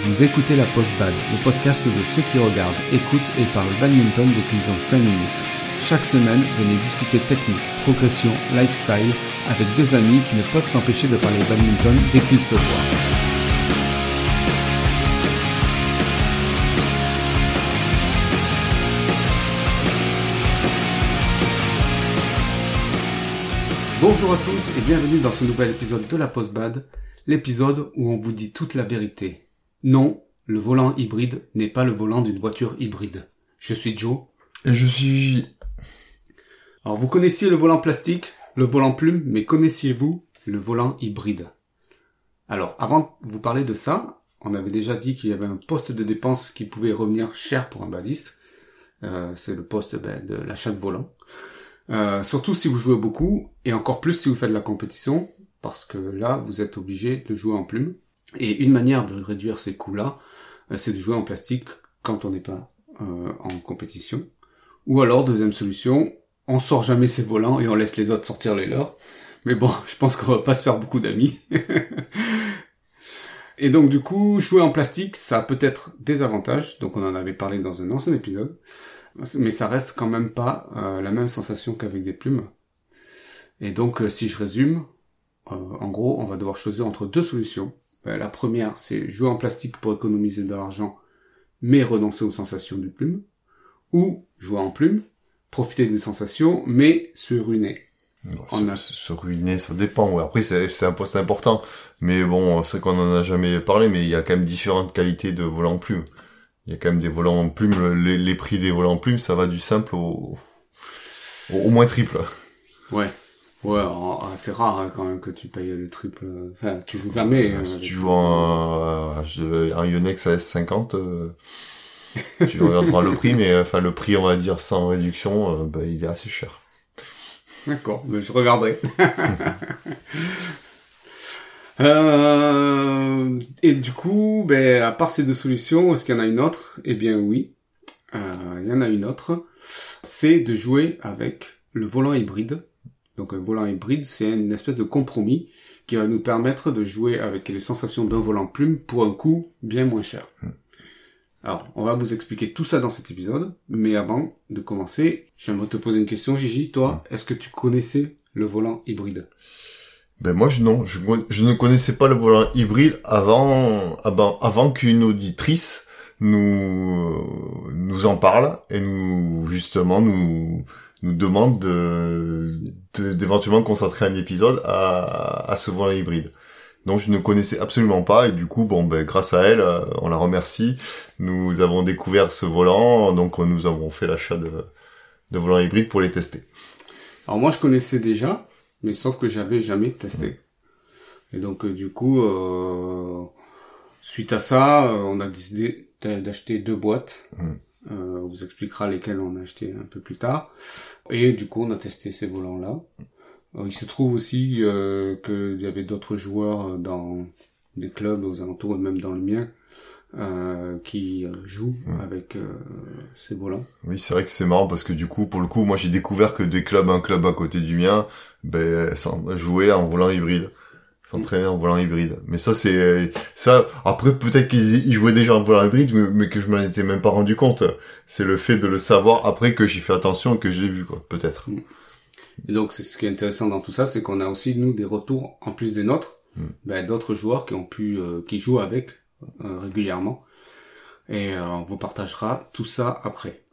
Vous écoutez la Post Bad, le podcast de ceux qui regardent, écoutent et parlent badminton dès qu'ils ont 5 minutes. Chaque semaine, venez discuter technique, progression, lifestyle avec deux amis qui ne peuvent s'empêcher de parler badminton dès qu'ils se voient. Bonjour à tous et bienvenue dans ce nouvel épisode de la Post Bad, l'épisode où on vous dit toute la vérité. Non, le volant hybride n'est pas le volant d'une voiture hybride. Je suis Joe. Et je suis... Alors vous connaissiez le volant plastique, le volant plume, mais connaissiez-vous le volant hybride? Alors avant de vous parler de ça, on avait déjà dit qu'il y avait un poste de dépense qui pouvait revenir cher pour un badiste. Euh, c'est le poste ben, de l'achat de volant. Euh, surtout si vous jouez beaucoup, et encore plus si vous faites de la compétition, parce que là, vous êtes obligé de jouer en plume. Et une manière de réduire ces coûts-là, euh, c'est de jouer en plastique quand on n'est pas euh, en compétition. Ou alors, deuxième solution, on sort jamais ses volants et on laisse les autres sortir les leurs. Mais bon, je pense qu'on va pas se faire beaucoup d'amis. et donc du coup, jouer en plastique, ça a peut-être des avantages. Donc on en avait parlé dans un ancien épisode. Mais ça reste quand même pas euh, la même sensation qu'avec des plumes. Et donc si je résume, en gros, on va devoir choisir entre deux solutions. Euh, la première, c'est jouer en plastique pour économiser de l'argent, mais renoncer aux sensations du plume. Ou jouer en plume, profiter des sensations, mais se ruiner. se, se, ruiner, ça dépend. Ouais. Après, c'est un poste important. Mais bon, c'est qu'on en a jamais parlé, mais il y a quand même différentes qualités de volants en plume. Il y a quand même des volants en plume. Les, prix des volants en plume, ça va du simple au, au moins triple. Ouais. Ouais, c'est rare hein, quand même que tu payes le triple. Enfin, tu joues jamais. Euh, si tu joues en, un Yonex à S50, euh, tu regarderas le prix, mais enfin le prix, on va dire sans réduction, euh, bah, il est assez cher. D'accord, mais je regarderai. euh, et du coup, ben, à part ces deux solutions, est-ce qu'il y en a une autre? Eh bien oui, il y en a une autre. C'est de jouer avec le volant hybride donc un volant hybride, c'est une espèce de compromis qui va nous permettre de jouer avec les sensations d'un volant plume pour un coût bien moins cher. Hmm. Alors, on va vous expliquer tout ça dans cet épisode, mais avant de commencer, j'aimerais te poser une question, Gigi. Toi, hmm. est-ce que tu connaissais le volant hybride? Ben moi, je, non, je, ne connaissais pas le volant hybride avant, avant, avant qu'une auditrice nous nous en parle et nous justement nous nous demande de d'éventuellement consacrer un épisode à, à ce volant hybride. Donc je ne connaissais absolument pas et du coup bon ben grâce à elle euh, on la remercie nous avons découvert ce volant donc nous avons fait l'achat de de volants hybrides pour les tester. Alors moi je connaissais déjà mais sauf que j'avais jamais testé et donc euh, du coup euh, suite à ça on a décidé d'acheter deux boîtes. Hmm. Euh, on vous expliquera lesquels on a acheté un peu plus tard. Et du coup, on a testé ces volants-là. Euh, il se trouve aussi euh, qu'il y avait d'autres joueurs dans des clubs aux alentours, même dans le mien, euh, qui jouent avec ces volants. Oui, c'est vrai que c'est marrant parce que du coup, pour le coup, moi j'ai découvert que des clubs, un club à côté du mien, ben, jouaient en volant hybride s'entraîner en volant hybride. Mais ça, c'est ça. Après, peut-être qu'ils jouaient déjà en volant hybride, mais, que je m'en étais même pas rendu compte. C'est le fait de le savoir après que j'y fais attention et que je l'ai vu, quoi. Peut-être. Mm. Et donc, c'est ce qui est intéressant dans tout ça, c'est qu'on a aussi nous des retours en plus des nôtres, mm. ben, d'autres joueurs qui ont pu, euh, qui jouent avec euh, régulièrement. Et euh, on vous partagera tout ça après.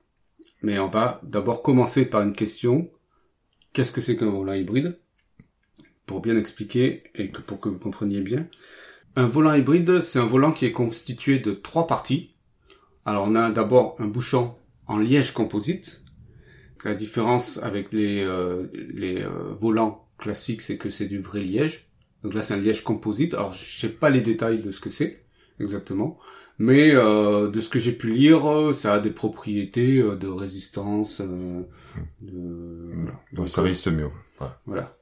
Mais on va d'abord commencer par une question. Qu'est-ce que c'est qu'un volant hybride? Pour bien expliquer et que pour que vous compreniez bien. Un volant hybride, c'est un volant qui est constitué de trois parties. Alors on a d'abord un bouchon en liège composite. La différence avec les, euh, les euh, volants classiques, c'est que c'est du vrai liège. Donc là, c'est un liège composite. Alors je sais pas les détails de ce que c'est exactement, mais euh, de ce que j'ai pu lire, ça a des propriétés de résistance. de... Donc ça résiste mieux. Voilà.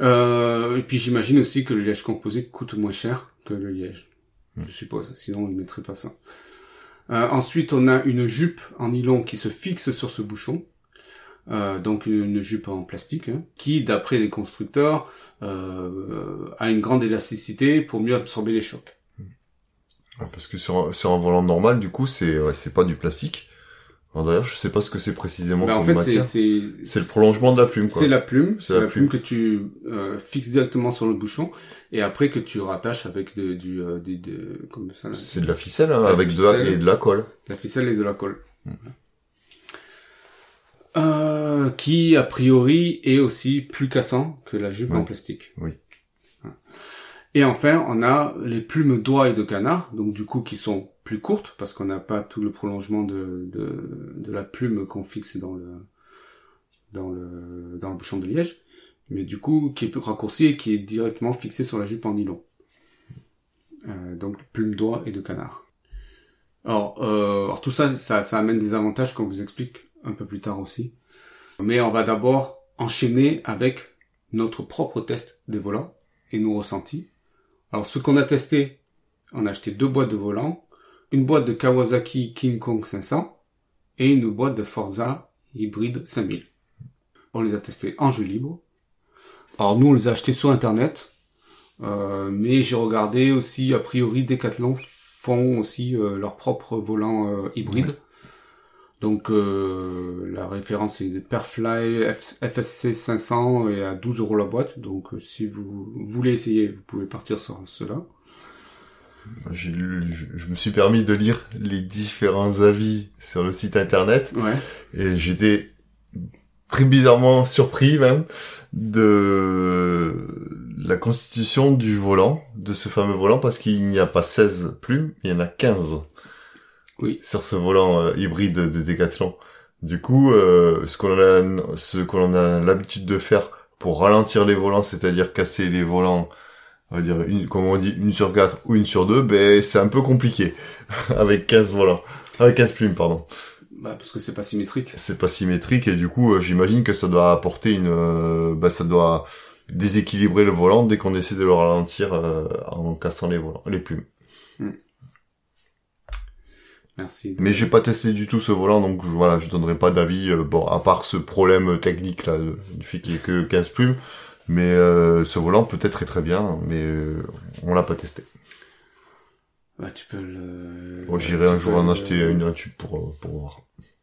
Euh, et puis j'imagine aussi que le liège composite coûte moins cher que le liège. Je hmm. suppose, sinon on ne mettrait pas ça. Euh, ensuite, on a une jupe en nylon qui se fixe sur ce bouchon. Euh, donc une jupe en plastique, hein, qui, d'après les constructeurs, euh, a une grande élasticité pour mieux absorber les chocs. Hmm. Parce que sur un, sur un volant normal, du coup, c'est ouais, c'est pas du plastique. D'ailleurs, je sais pas ce que c'est précisément comme en fait, c'est C'est le prolongement de la plume. C'est la plume, C'est la la plume que tu euh, fixes directement sur le bouchon et après que tu rattaches avec de, du euh, de, comme ça, C'est de la ficelle, hein, La avec de la, et de la colle. la ficelle et de la colle. Euh, qui a priori est aussi plus cassant que la jupe Oui. en plastique. Oui. Et enfin, on a les plumes d'oie et de canard, donc du coup qui sont plus courtes parce qu'on n'a pas tout le prolongement de, de, de la plume qu'on fixe dans le dans le dans le bouchon de liège, mais du coup qui est raccourci et qui est directement fixé sur la jupe en nylon. Euh, donc plume d'oie et de canard. Alors, euh, alors tout ça, ça, ça amène des avantages qu'on vous explique un peu plus tard aussi. Mais on va d'abord enchaîner avec notre propre test des volants et nos ressentis. Alors ce qu'on a testé, on a acheté deux boîtes de volants, une boîte de Kawasaki King Kong 500 et une boîte de Forza Hybrid 5000. On les a testés en jeu libre. Alors nous on les a achetés sur internet, euh, mais j'ai regardé aussi a priori Decathlon font aussi euh, leur propre volant euh, hybride. Donc euh, la référence est Perfly F- FSC 500 et à 12 euros la boîte. Donc si vous voulez essayer, vous pouvez partir sur cela. Je me suis permis de lire les différents avis sur le site internet Ouais. et j'étais très bizarrement surpris même de la constitution du volant, de ce fameux volant, parce qu'il n'y a pas 16 plumes, il y en a 15 Oui. sur ce volant euh, hybride de Decathlon. Du coup, euh, ce qu'on a, ce qu'on a l'habitude de faire pour ralentir les volants, c'est-à-dire casser les volants, on va dire, une, comme on dit, une sur quatre ou une sur deux, ben, c'est un peu compliqué. avec 15 volants. Avec 15 plumes, pardon. Bah, parce que c'est pas symétrique. C'est pas symétrique et du coup, euh, j'imagine que ça doit apporter une, euh, bah, ça doit déséquilibrer le volant dès qu'on essaie de le ralentir euh, en cassant les volants, les plumes. Merci. Mais j'ai pas testé du tout ce volant, donc voilà, je donnerai pas d'avis, euh, bon, à part ce problème technique là, du fait qu'il y ait que 15 plumes. Mais euh, ce volant peut-être est très bien, mais euh, on l'a pas testé. Bah, tu peux le. Bon, J'irai un jour en acheter une un tube pour, euh, pour voir.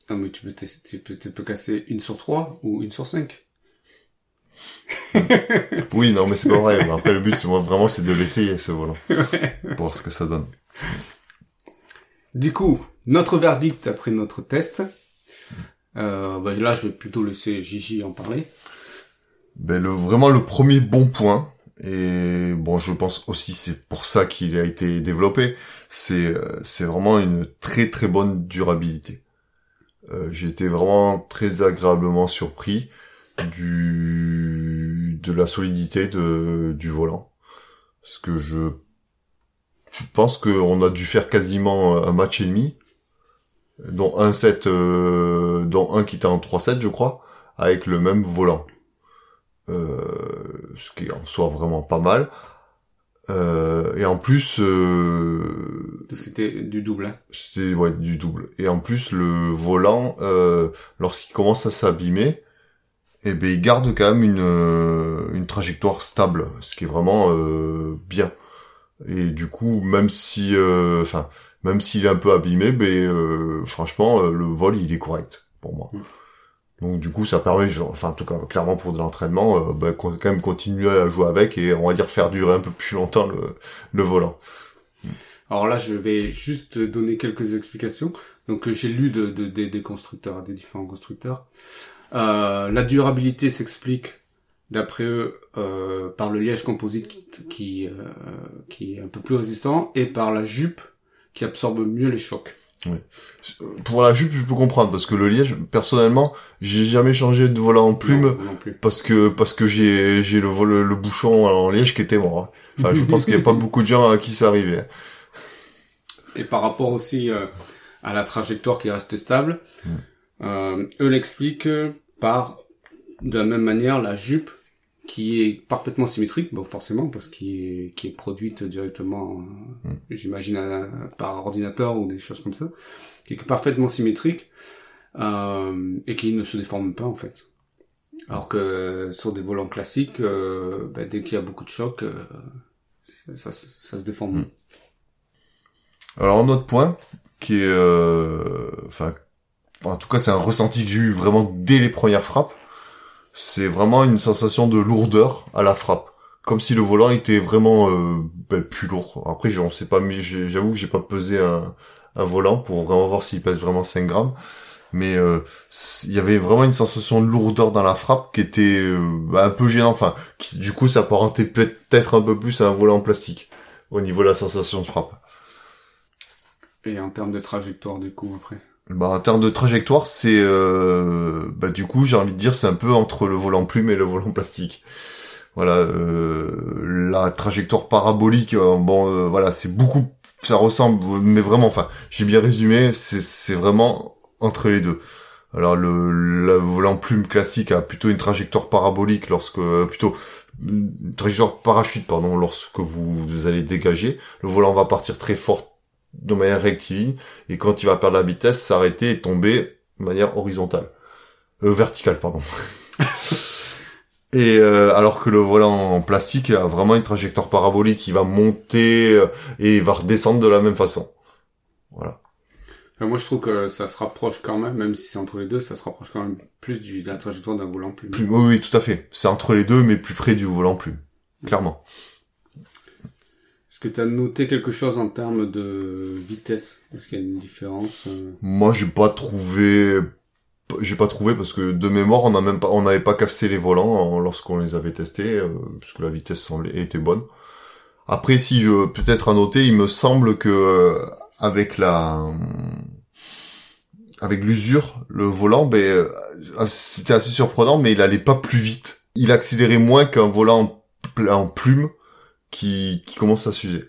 Non, mais tu peux tester, tu peux, tu peux casser une sur trois ou une sur cinq. Oui, non, mais c'est pas vrai. Après, le but, c'est- moi, vraiment, c'est de l'essayer, ce volant. pour voir ce que ça donne. Du coup, notre verdict après notre test. Euh, bah, là, je vais plutôt laisser Gigi en parler. Ben, le, vraiment le premier bon point, et bon, je pense aussi c'est pour ça qu'il a été développé, c'est euh, c'est vraiment une très très bonne durabilité. Euh, J'ai été vraiment très agréablement surpris du de la solidité de du volant, parce que je je pense qu'on a dû faire quasiment un match et demi, dont un set, euh, dont un qui était en 3-7 je crois, avec le même volant. Euh, ce qui est en soi vraiment pas mal. Euh, et en plus, euh, C'était du double. Hein. c'était ouais, du double. Et en plus, le volant, euh, lorsqu'il commence à s'abîmer, eh ben, il garde quand même une, euh, une trajectoire stable, ce qui est vraiment euh, bien. Et du coup, même si, euh, enfin, même s'il est un peu abîmé, ben, euh, franchement, le vol, il est correct pour moi. Mm. Donc du coup, ça permet, genre, enfin, en tout cas, clairement pour de l'entraînement, euh, ben, quand même continuer à jouer avec et on va dire faire durer un peu plus longtemps le, le volant. Alors là, je vais juste donner quelques explications. Donc, euh, j'ai lu de, de- des- constructeurs, des différents constructeurs. Euh, la durabilité s'explique, d'après eux, euh, par le liège composite qui, euh, qui est un peu plus résistant et par la jupe qui absorbe mieux les chocs. Pour la jupe, je peux comprendre parce que le liège, personnellement, j'ai jamais changé de volant en plume Non, non plus. parce que parce que j'ai j'ai le, vol- le bouchon en liège qui était mort. hein. Enfin, je pense qu'il y a pas beaucoup de gens à qui ça arrivait. Et par rapport aussi euh, à la trajectoire qui reste stable, Mm. euh, eux l'expliquent par, de la même manière, la jupe qui est parfaitement symétrique, bon forcément parce qu'il est, qui est produite directement, euh, j'imagine par ordinateur ou des choses comme ça, qui est parfaitement symétrique euh, et qui ne se déforme pas en fait. Alors que sur des volants classiques, euh, bah, dès qu'il y a beaucoup de chocs, euh, ça, ça, ça se déforme. Mm. Alors un autre point qui est, euh, enfin, en tout cas c'est un ressenti que j'ai eu vraiment dès les premières frappes, c'est vraiment une sensation de lourdeur à la frappe, comme si le volant était vraiment euh, ben, plus lourd. Après, j'en sais pas, mais j'avoue que j'ai pas pesé un, volant pour vraiment voir s'il pèse vraiment 5 grammes. Mais euh, il y avait vraiment une sensation de lourdeur dans la frappe qui était euh, bah, un peu gênant. Enfin qui, du coup s'apparentait peut-être un peu plus à un volant en plastique au niveau de la sensation de frappe. Et en termes de trajectoire du coup après? Bah en termes de trajectoire c'est euh, bah du coup j'ai envie de dire c'est un peu entre le volant plume et le volant plastique voilà euh, la trajectoire parabolique bon voilà c'est beaucoup ça ressemble mais vraiment enfin j'ai bien résumé c'est vraiment entre les deux. Alors le, volant plume classique a plutôt une trajectoire parabolique lorsque euh, plutôt une trajectoire parachute pardon lorsque vous, allez dégager. Le volant va partir très fort de manière rectiligne et quand il va perdre la vitesse, s'arrêter et tomber de manière horizontale, euh, verticale pardon. et euh, alors que le volant en plastique a vraiment une trajectoire parabolique, il va monter euh, et il va redescendre de la même façon. Voilà moi, je trouve que ça se rapproche quand même, même si c'est entre les deux, ça se rapproche quand même plus du, de la trajectoire d'un volant plume. oui, oui, tout à fait. C'est entre les deux, mais plus près du volant plume. Clairement. Est-ce que tu as noté quelque chose en termes de vitesse? Est-ce qu'il y a une différence euh? Moi, j'ai pas trouvé j'ai pas trouvé parce que de mémoire on n'a même pas on n'avait pas cassé les volants lorsqu'on les avait testés euh, puisque la vitesse semblait était bonne. Après si je peut-être à noter, il me semble que euh, avec la avec l'usure, le volant, ben c'était assez surprenant, mais il allait pas plus vite. Il accélérait moins qu'un volant en, plume qui, qui commence à s'user.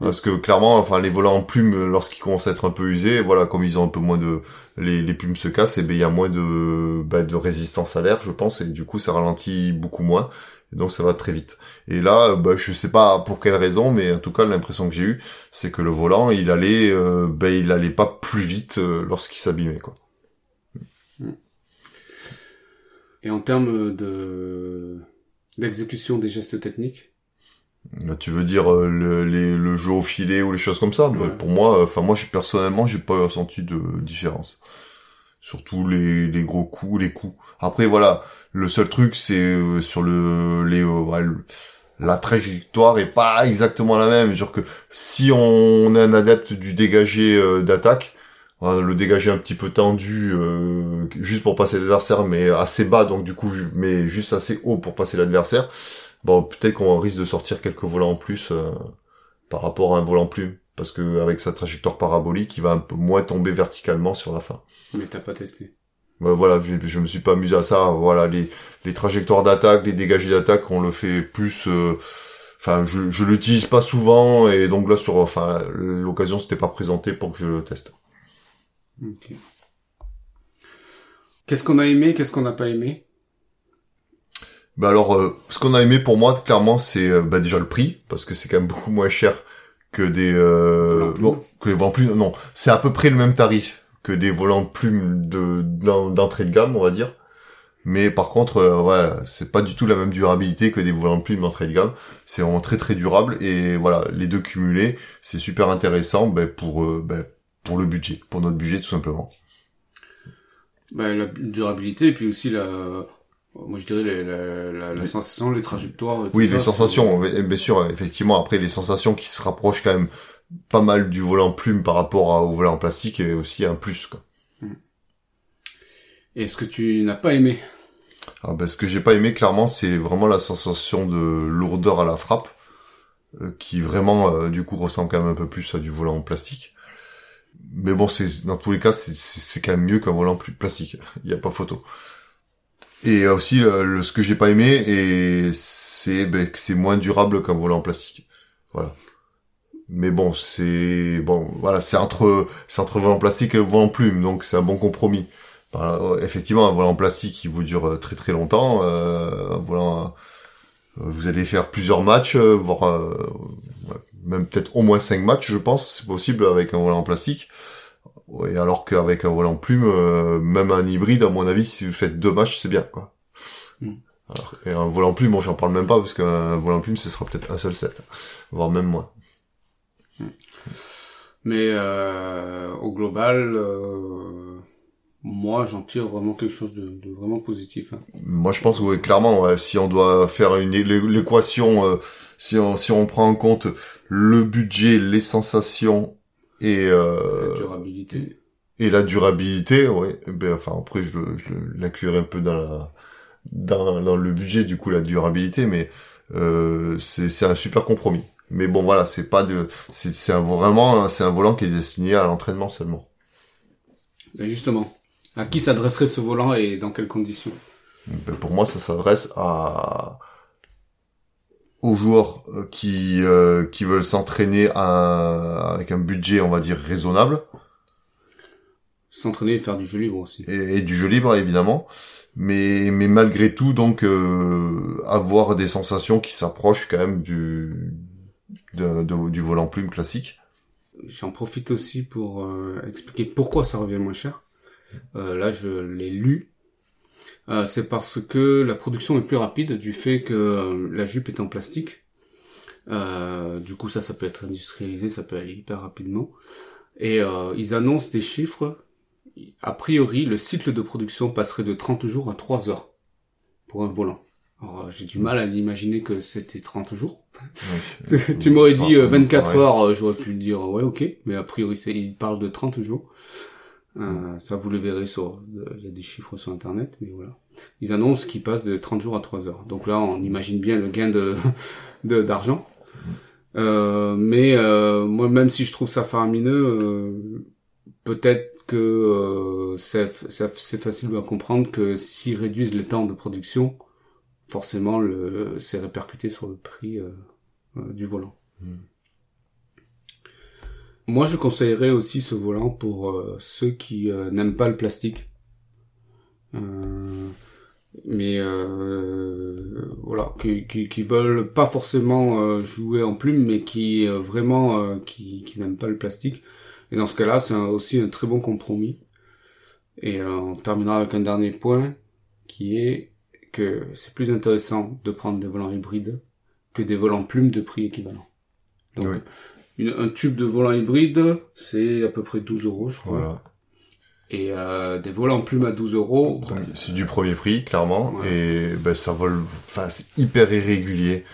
Parce que clairement, enfin, les volants en plume, lorsqu'ils commencent à être un peu usés, voilà, comme ils ont un peu moins de, les, les plumes se cassent, et ben il y a moins de, ben, de résistance à l'air, je pense, et du coup ça ralentit beaucoup moins donc ça va très vite. Et là, bah, je sais pas pour quelle raison, mais en tout cas l'impression que j'ai eue, c'est que le volant, il allait, euh, ben, il allait pas plus vite euh, lorsqu'il s'abîmait, quoi. Et en termes de d'exécution des gestes techniques Tu veux dire euh, le, le jeu au filet ou les choses comme ça? Pour moi, enfin moi, personnellement, j'ai pas ressenti de différence. Surtout les, les gros coups, les coups. Après voilà, le seul truc c'est euh, sur le les euh, la trajectoire est pas exactement la même, genre que si on est un adepte du dégagé euh, d'attaque, le dégagé un petit peu tendu juste pour passer l'adversaire mais assez bas donc du coup mais juste assez haut pour passer l'adversaire, bon peut-être qu'on risque de sortir quelques volants en plus par rapport à un volant plume parce que avec sa trajectoire parabolique, il va un peu moins tomber verticalement sur la fin. Mais t'as pas testé. Bah, voilà, je, je me suis pas amusé à ça. Voilà, les, les trajectoires d'attaque, les dégagés d'attaque, on le fait plus. Euh, enfin, je, je l'utilise pas souvent et donc là sur, enfin, l'occasion s'était pas présentée pour que je le teste. Ok. Qu'est-ce qu'on a aimé, qu'est-ce qu'on n'a pas aimé? Bah alors, euh, ce qu'on a aimé pour moi, clairement, c'est euh, bah, déjà le prix parce que c'est quand même beaucoup moins cher que des euh, que les volants plumes. Non, c'est à peu près le même tarif que des volants plumes de d'entrée de gamme, on va dire. Mais par contre, euh, voilà, c'est pas du tout la même durabilité que des volants plumes d'entrée de gamme. C'est vraiment très très durable et voilà, les deux cumulés, c'est super intéressant ben, pour euh, ben, pour le budget, pour notre budget tout simplement. Ben, la durabilité et puis aussi la moi je dirais la, la, la sensation, les trajectoires. Oui, les sensations, bien sûr, effectivement. Après, les sensations qui se rapprochent quand même pas mal du volant plume par rapport au volant plastique et aussi un plus. Quoi. Et ce que tu n'as pas aimé? Ah ben, Ce que j'ai pas aimé, clairement, c'est vraiment la sensation de lourdeur à la frappe, euh, qui vraiment, euh, du coup, ressemble quand même un peu plus à du volant en plastique. Mais bon, c'est dans tous les cas, c'est quand même mieux qu'un volant plus plastique. Il n'y a pas photo. Et aussi, le, ce que j'ai pas aimé, et c'est ben, que c'est moins durable qu'un volant en plastique. Voilà. Mais bon, c'est bon, voilà, c'est entre c'est entre volant plastique et le volant plume, donc c'est un bon compromis. effectivement, un volant plastique, qui vous dure euh, très très longtemps. Euh, euh, vous allez faire plusieurs matchs, euh, voire même peut-être au moins cinq matchs, je pense, c'est possible avec un volant en plastique. Et alors qu'avec un volant plume, euh, même un hybride, à mon avis, si vous faites deux matchs, c'est bien, quoi. Hmm. et un volant plume, bon, j'en parle même pas, parce qu'un volant plume, ce sera peut-être un seul set, voire même moins. Hmm. Mais euh, au global, euh, moi, j'en tire vraiment quelque chose de, de vraiment positif. Hein. Moi, je pense que ouais, clairement, ouais, si on doit faire une l'équation, euh, si on si on prend en compte le budget, les sensations et la durabilité et, la durabilité, ouais. Eh ben enfin après, je, je l'inclurai un peu dans la dans, dans le budget du coup la durabilité, mais euh, c'est un super compromis. Mais bon voilà, c'est pas de c'est un vraiment c'est un volant qui est destiné à l'entraînement seulement. Et justement, à qui s'adresserait ce volant et dans quelles conditions? Ben, Pour moi, ça s'adresse à aux joueurs euh, qui euh, qui veulent s'entraîner avec un budget, on va dire raisonnable. S'entraîner et faire du jeu libre aussi. Et, du jeu libre évidemment, mais mais malgré tout donc euh, avoir des sensations qui s'approchent quand même du de, du volant plume classique. J'en profite aussi pour euh, expliquer pourquoi ça revient moins cher. Euh, là, je l'ai lu. Euh, c'est parce que la production est plus rapide du fait que la jupe est en plastique. du coup, ça, ça peut être industrialisé, ça peut aller hyper rapidement. Et ils annoncent des chiffres. A priori, le cycle de production passerait de 30 jours à 3 heures pour un volant. Alors, euh, j'ai du mal à l'imaginer que c'était 30 jours. tu m'aurais dit 24 euh, heures, euh, j'aurais pu dire ouais ok, mais a priori c'est, il parle de 30 jours. Euh, ça vous le verrez sur, il y a des chiffres sur internet, mais voilà. Ils annoncent qu'ils passent de 30 jours à 3 heures. Donc là, on imagine bien le gain de d'argent. Euh, mais moi, même si je trouve ça faramineux, peut-être que c'est facile à comprendre que s'ils réduisent le temps de production, forcément le c'est répercuté sur le prix euh, euh, du volant. Hmm. Moi, je conseillerais aussi ce volant pour euh, ceux qui n'aiment pas le plastique. mais voilà, qui, qui, qui, veulent pas forcément jouer en plume, mais qui vraiment qui, qui n'aiment pas le plastique. Et dans ce cas-là, c'est aussi un très bon compromis. Et on terminera avec un dernier point qui est que c'est plus intéressant de prendre des volants hybrides que des volants plumes de prix équivalent. Donc, un tube de volant hybride, c'est à peu près 12 euros, je crois. Voilà. Et euh, des volants plumes à 12 euros. C'est du premier prix, clairement. Et ben, ça vole, enfin, c'est hyper irrégulier.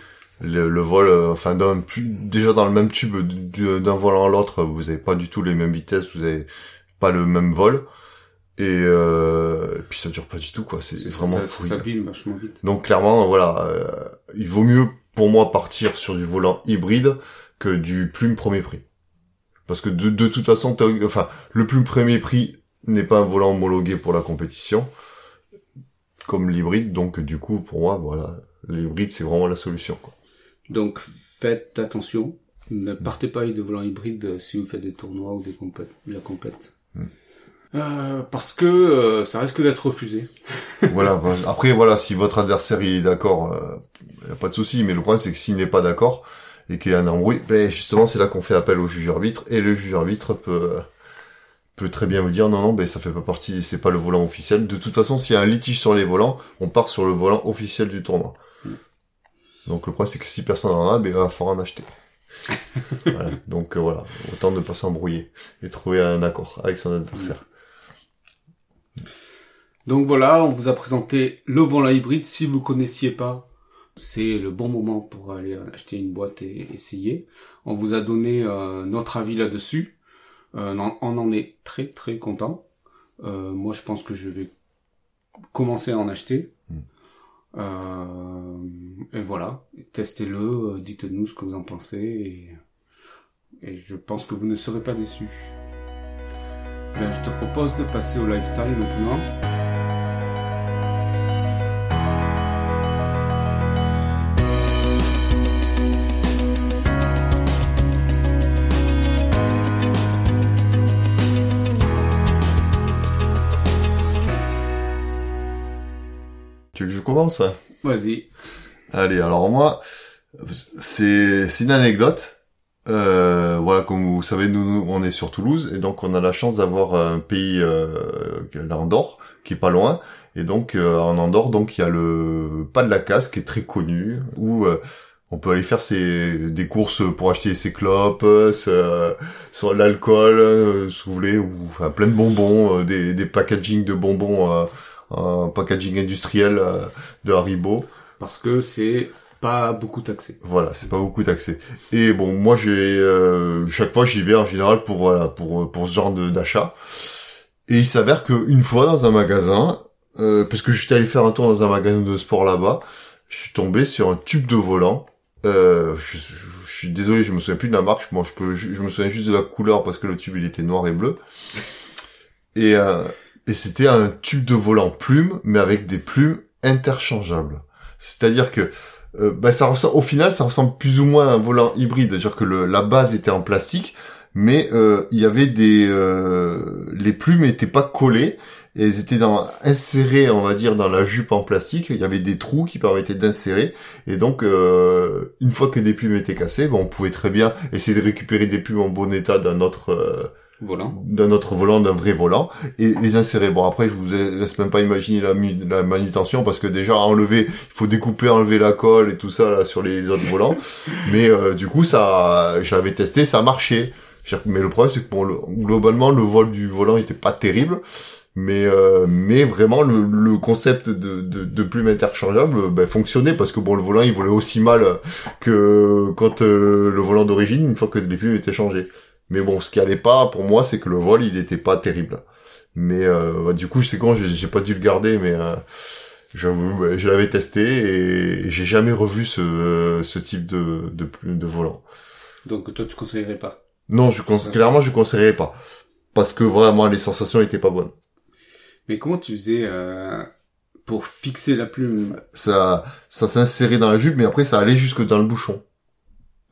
Le, vol, euh, enfin, d'un, déjà dans le même tube d'un volant à l'autre, vous avez pas du tout les mêmes vitesses, vous avez pas le même vol. Et, euh, puis ça dure pas du tout quoi, c'est vraiment ça, ça vachement vite. Donc clairement voilà, euh, il vaut mieux pour moi partir sur du volant hybride que du plume premier prix. Parce que de, de toute façon, enfin le plume premier prix n'est pas un volant homologué pour la compétition comme l'hybride, donc du coup pour moi voilà, l'hybride c'est vraiment la solution quoi. Donc faites attention, ne partez pas avec des volants hybrides si vous faites des tournois ou des compètes, la compète. Hmm. Euh, parce que euh, ça risque d'être refusé. voilà. Après, voilà, si votre adversaire est d'accord, euh, y a pas de souci. Mais le problème, c'est que s'il n'est pas d'accord et qu'il y a un embrouille, ben justement, c'est là qu'on fait appel au juge arbitre. Et le juge arbitre peut peut très bien vous dire non non ben ça fait pas partie c'est pas le volant officiel. De toute façon s'il y a un litige sur les volants on part sur le volant officiel du tournoi. Donc le problème c'est que si personne en a ben il va falloir en acheter. Voilà. donc voilà. Autant ne pas s'embrouiller et trouver un accord avec son adversaire. Donc voilà, on vous a présenté le volant hybride. Si vous connaissiez pas, c'est le bon moment pour aller acheter une boîte et essayer. On vous a donné euh, notre avis là-dessus. Euh, on en est très très content. Euh, moi, je pense que je vais commencer à en acheter. Hmm. et voilà, testez-le, dites-nous ce que vous en pensez et, et je pense que vous ne serez pas déçus. Ben, je te propose de passer au lifestyle maintenant. Commence Vas-y. Allez, alors moi, c'est une anecdote. Euh, voilà, comme vous savez, nous, on est sur Toulouse et donc on a la chance d'avoir un pays, euh, l'Andorre, qui est pas loin. Et donc euh, en Andorre, donc il y a le pas de la casse qui est très connu, où euh, On peut aller faire ses, des courses pour acheter ses clopes, euh, sur l'alcool, euh, si vous voulez, ou enfin, plein de bonbons, euh, des, des packaging de bonbons, euh, un packaging industriel euh, de Haribo. Parce que c'est pas beaucoup taxé. Voilà, c'est pas beaucoup taxé. Et bon, moi j'ai euh, chaque fois j'y vais en général pour voilà pour pour ce genre d'achat. Et il s'avère que une fois dans un magasin, euh, parce que j'étais allé faire un tour dans un magasin de sport là-bas, je suis tombé sur un tube de volant. Euh, je, je- je suis désolé, je me souviens plus de la marque. Moi, je peux, je, je me souviens juste de la couleur parce que le tube il était noir et bleu. Et euh, et c'était un tube de volant plume, mais avec des plumes interchangeables. C'est-à-dire que euh, bah, ça ressemble, au final, ça ressemble plus ou moins à un volant hybride, c'est-à-dire que la base était en plastique, mais euh, il y avait des, euh, les plumes étaient pas collées elles étaient insérées, on va dire, dans la jupe en plastique. Il y avait des trous qui permettaient d'insérer, et donc une fois que des plumes étaient cassées, on pouvait très bien essayer de récupérer des plumes en bon état d'un autre. Volant. d'un autre volant, d'un vrai volant, et les insérer. Bon, après, je vous laisse même pas imaginer la, la manutention, parce que déjà, enlever, il faut découper, enlever la colle et tout ça, là, sur les autres volants. Mais, euh, du coup, ça, je l'avais testé, ça marchait. Mais le problème, c'est que bon, le- globalement, le vol du volant était pas terrible. Mais, euh, mais vraiment, le, le concept de, de, de plume interchangeable ben, fonctionnait parce que bon, le volant, il volait aussi mal que quand euh, le volant d'origine, une fois que les plumes étaient changées. Mais bon, ce qui allait pas pour moi, c'est que le vol, il était pas terrible. Mais euh, bah, du coup, c'est con, j'ai j'ai pas dû le garder, mais euh, bah, je l'avais testé et j'ai jamais revu ce, ce type de, de, plume de volant. Donc toi, tu conseillerais pas? Non, je clairement, je conseillerais pas. Parce que vraiment, les sensations étaient pas bonnes. Mais comment tu faisais euh, pour fixer la plume? Ça, ça s'insérait dans la jupe, mais après, ça allait jusque dans le bouchon.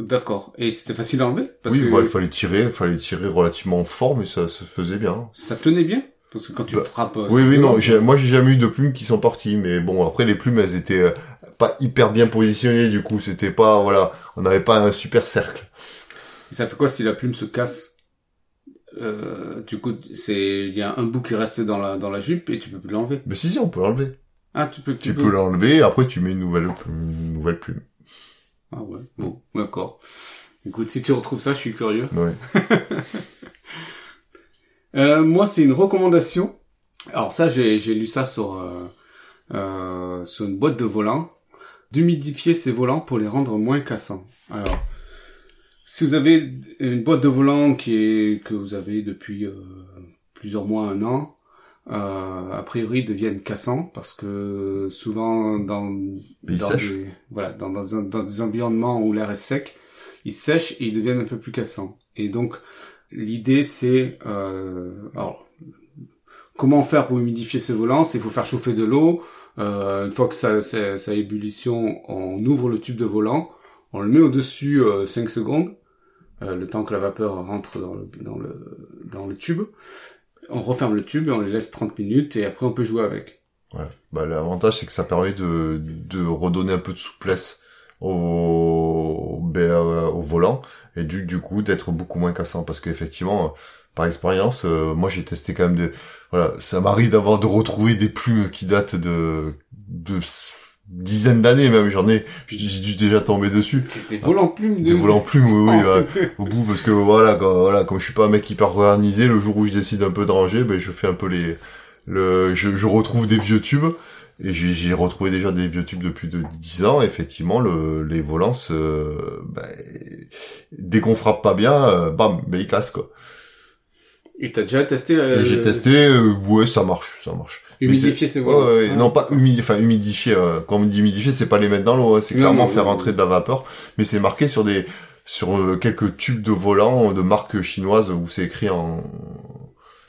D'accord. Et c'était facile à enlever? Parce oui, que voilà, il fallait tirer, il fallait tirer relativement fort, mais ça se faisait bien. ça tenait bien? Parce que quand tu Bah, frappes... euh, Oui, oui, non, j'ai- moi j'ai jamais eu de plumes qui sont parties, mais bon, après les plumes, elles étaient euh, pas hyper bien positionnées, du coup, c'était pas, voilà, on n'avait pas un super cercle. Et ça fait quoi si la plume se casse euh, Du coup, c'est il y a un bout qui reste dans la dans la jupe et tu peux plus l'enlever? Mais si, si, on peut l'enlever. Ah, tu peux. Tu peux l'enlever, et après tu mets une nouvelle, une nouvelle plume. Ah ouais. Bon, d'accord. Écoute, si tu retrouves ça, je suis curieux. Ouais. Euh, moi, c'est une recommandation. Alors ça, j'ai j'ai lu ça sur euh, euh, sur une boîte de volants, d'humidifier ses volants pour les rendre moins cassants. Alors, si vous avez une boîte de volants qui est que vous avez depuis euh, plusieurs mois, un an, euh, a priori deviennent cassants parce que souvent dans, des, voilà dans, dans, des environnements où l'air est sec, ils sèchent et ils deviennent un peu plus cassants. Et donc l'idée c'est euh, alors comment faire pour humidifier ce volant? C'est il faut faire chauffer de l'eau. Euh, une fois que ça, ça, ébullition, on ouvre le tube de volant, on le met au-dessus euh, 5 secondes, euh, le temps que la vapeur rentre dans le, dans le, dans le tube. On referme le tube et on les laisse 30 minutes et après on peut jouer avec. Voilà. Bah, l'avantage, c'est que ça permet de, de redonner un peu de souplesse au, ben, au volant et du, du coup d'être beaucoup moins cassant parce qu'effectivement, par expérience, euh, moi j'ai testé quand même des, voilà, ça m'arrive d'avoir de retrouver des plumes qui datent de, de dizaines d'années même, j'en ai, j'ai dû déjà tomber dessus. C'était volant plume. Des volants plumes, oui, oui, ouais. au bout parce que voilà, quand, voilà, comme je suis pas un mec hyper organisé, le jour où je décide un peu de ranger, ben je fais un peu les, le, je, je retrouve des vieux tubes et j'ai retrouvé déjà des vieux tubes depuis de 10 ans. Effectivement, le, les volants, se, ben, dès qu'on frappe pas bien, euh, bam, ben ils cassent quoi. Et t'as déjà testé euh, j'ai testé, euh, ouais, ça marche, ça marche. humidifier Ouais, volants ouais, ouais. Ah. non pas humidifier, enfin humidifier. euh, quand on dit humidifier, c'est pas les mettre dans l'eau, hein, c'est clairement non, faire non, entrer de la vapeur. Mais c'est marqué sur des, sur euh, quelques tubes de volants de marque chinoise où c'est écrit en,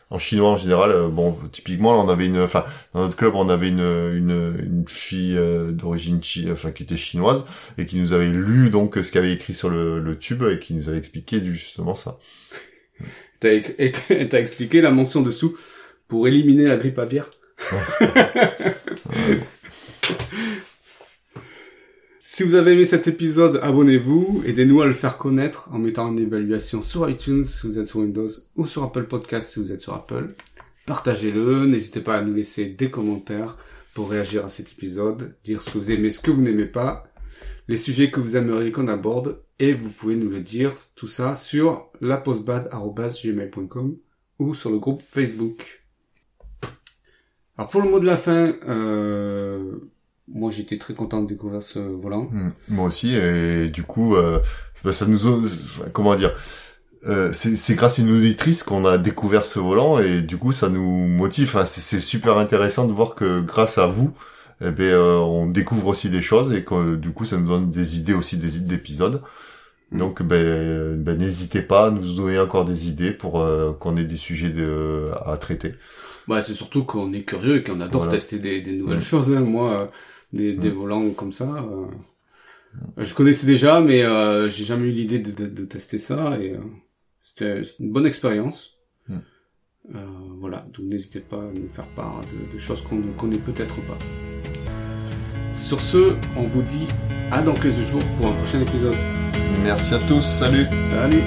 en chinois en général. Euh, bon, typiquement, là, on avait une, enfin, dans notre club, on avait une, une, une fille euh, d'origine enfin, qui était chinoise et qui nous avait lu donc ce qu'il y avait écrit sur le, le tube et qui nous avait expliqué justement ça. T'as expliqué la mention dessous pour éliminer la grippe aviaire. Si vous avez aimé cet épisode, abonnez-vous, aidez-nous à le faire connaître en mettant une évaluation sur iTunes si vous êtes sur Windows ou sur Apple Podcast si vous êtes sur Apple. Partagez-le, n'hésitez pas à nous laisser des commentaires pour réagir à cet épisode, dire ce que vous aimez, ce que vous n'aimez pas. Les sujets que vous aimeriez qu'on aborde, et vous pouvez nous le dire, tout ça, sur lapostbad.gmail.com ou sur le groupe Facebook. Alors pour le mot de la fin, euh, moi j'étais très content de découvrir ce volant. Hmm. Moi aussi, et du coup, euh, bah, ça nous... Comment dire euh, c'est grâce à une auditrice qu'on a découvert ce volant et du coup ça nous motive. c'est super intéressant de voir que grâce à vous, eh ben, euh, on découvre aussi des choses et que du coup ça nous donne des idées aussi des d'épisodes. Mm. Donc ben, ben n'hésitez pas à nous donner encore des idées pour euh, qu'on ait des sujets de, à traiter. Bah c'est surtout qu'on est curieux et qu'on adore tester des, des nouvelles mm. choses. Hein. Moi, des, des mm. volants comme ça, je connaissais déjà, mais j'ai jamais eu l'idée de, de, de, tester ça et c'était une bonne expérience. Euh, voilà, donc n'hésitez pas à nous faire part de, choses qu'on ne connaît peut-être pas. Sur ce, on vous dit à dans 15 jours pour un prochain épisode. Merci à tous, salut Salut